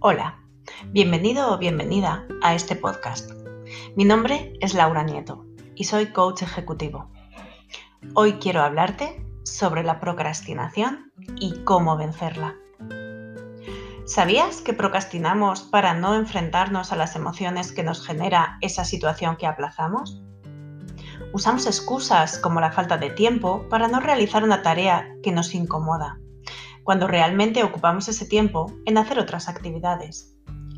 Hola, bienvenido o bienvenida a este podcast. Mi nombre es Laura Nieto y soy coach ejecutivo. Hoy quiero hablarte sobre la procrastinación y cómo vencerla. ¿Sabías que procrastinamos para no enfrentarnos a las emociones que nos genera esa situación que aplazamos? Usamos excusas como la falta de tiempo para no realizar una tarea que nos incomoda cuando realmente ocupamos ese tiempo en hacer otras actividades,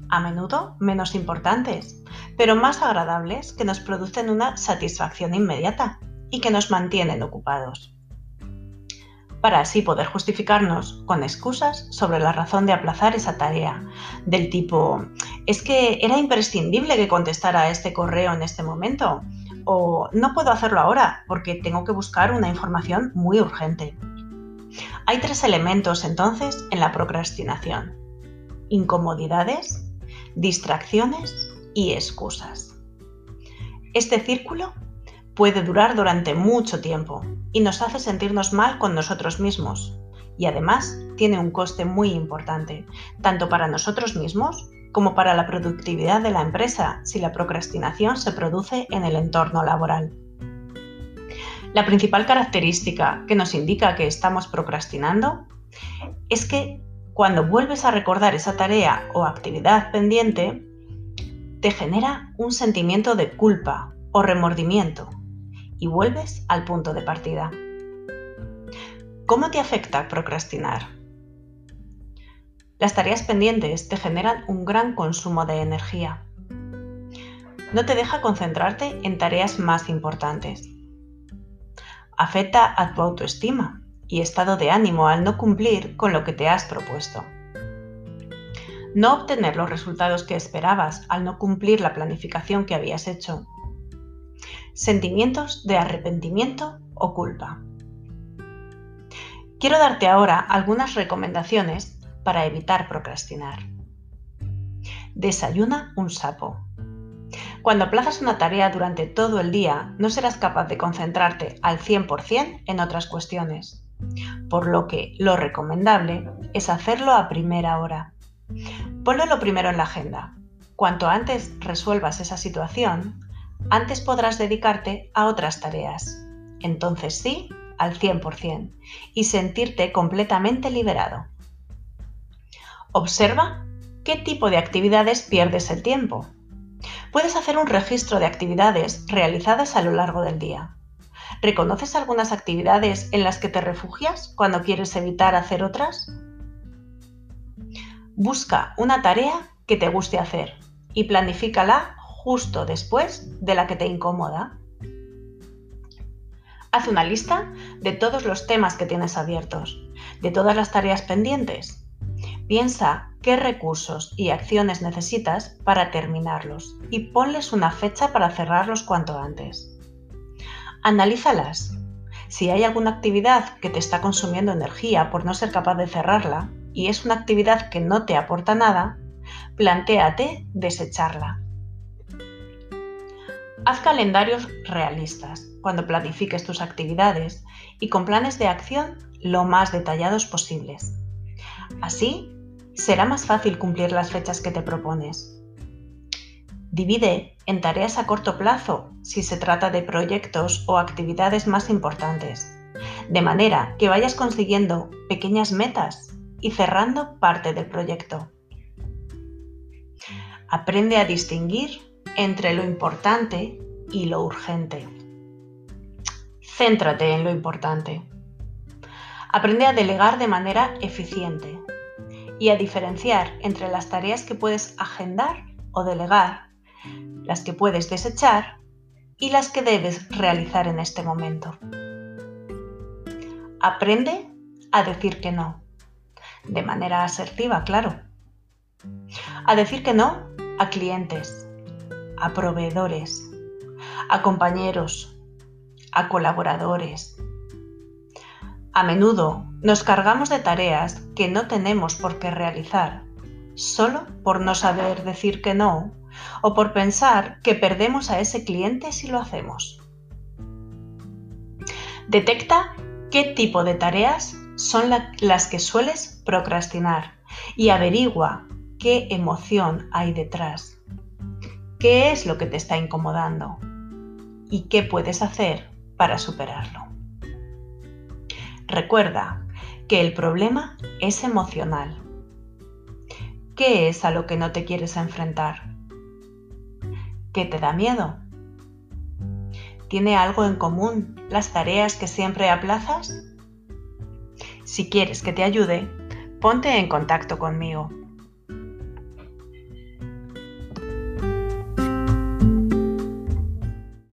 a menudo menos importantes, pero más agradables que nos producen una satisfacción inmediata y que nos mantienen ocupados. Para así poder justificarnos con excusas sobre la razón de aplazar esa tarea, del tipo, es que era imprescindible que contestara este correo en este momento, o no puedo hacerlo ahora porque tengo que buscar una información muy urgente. Hay tres elementos entonces en la procrastinación. Incomodidades, distracciones y excusas. Este círculo puede durar durante mucho tiempo y nos hace sentirnos mal con nosotros mismos y además tiene un coste muy importante, tanto para nosotros mismos como para la productividad de la empresa si la procrastinación se produce en el entorno laboral. La principal característica que nos indica que estamos procrastinando es que cuando vuelves a recordar esa tarea o actividad pendiente, te genera un sentimiento de culpa o remordimiento y vuelves al punto de partida. ¿Cómo te afecta procrastinar? Las tareas pendientes te generan un gran consumo de energía. No te deja concentrarte en tareas más importantes afecta a tu autoestima y estado de ánimo al no cumplir con lo que te has propuesto. No obtener los resultados que esperabas al no cumplir la planificación que habías hecho. Sentimientos de arrepentimiento o culpa. Quiero darte ahora algunas recomendaciones para evitar procrastinar. Desayuna un sapo. Cuando aplazas una tarea durante todo el día, no serás capaz de concentrarte al 100% en otras cuestiones, por lo que lo recomendable es hacerlo a primera hora. Ponlo lo primero en la agenda. Cuanto antes resuelvas esa situación, antes podrás dedicarte a otras tareas. Entonces sí, al 100% y sentirte completamente liberado. Observa qué tipo de actividades pierdes el tiempo Puedes hacer un registro de actividades realizadas a lo largo del día. ¿Reconoces algunas actividades en las que te refugias cuando quieres evitar hacer otras? Busca una tarea que te guste hacer y planifícala justo después de la que te incomoda. Haz una lista de todos los temas que tienes abiertos, de todas las tareas pendientes. Piensa qué recursos y acciones necesitas para terminarlos y ponles una fecha para cerrarlos cuanto antes. Analízalas. Si hay alguna actividad que te está consumiendo energía por no ser capaz de cerrarla y es una actividad que no te aporta nada, plantéate desecharla. Haz calendarios realistas cuando planifiques tus actividades y con planes de acción lo más detallados posibles. Así será más fácil cumplir las fechas que te propones. Divide en tareas a corto plazo si se trata de proyectos o actividades más importantes, de manera que vayas consiguiendo pequeñas metas y cerrando parte del proyecto. Aprende a distinguir entre lo importante y lo urgente. Céntrate en lo importante. Aprende a delegar de manera eficiente y a diferenciar entre las tareas que puedes agendar o delegar, las que puedes desechar y las que debes realizar en este momento. Aprende a decir que no, de manera asertiva, claro. A decir que no a clientes, a proveedores, a compañeros, a colaboradores, a menudo nos cargamos de tareas que no tenemos por qué realizar, solo por no saber decir que no o por pensar que perdemos a ese cliente si lo hacemos. Detecta qué tipo de tareas son las que sueles procrastinar y averigua qué emoción hay detrás, qué es lo que te está incomodando y qué puedes hacer para superarlo. Recuerda que el problema es emocional. ¿Qué es a lo que no te quieres enfrentar? ¿Qué te da miedo? ¿Tiene algo en común las tareas que siempre aplazas? Si quieres que te ayude, ponte en contacto conmigo